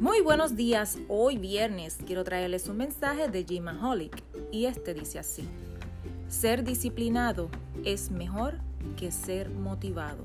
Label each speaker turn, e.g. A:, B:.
A: Muy buenos días, hoy viernes quiero traerles un mensaje de Jim Maholic y este dice así, ser disciplinado es mejor que ser motivado.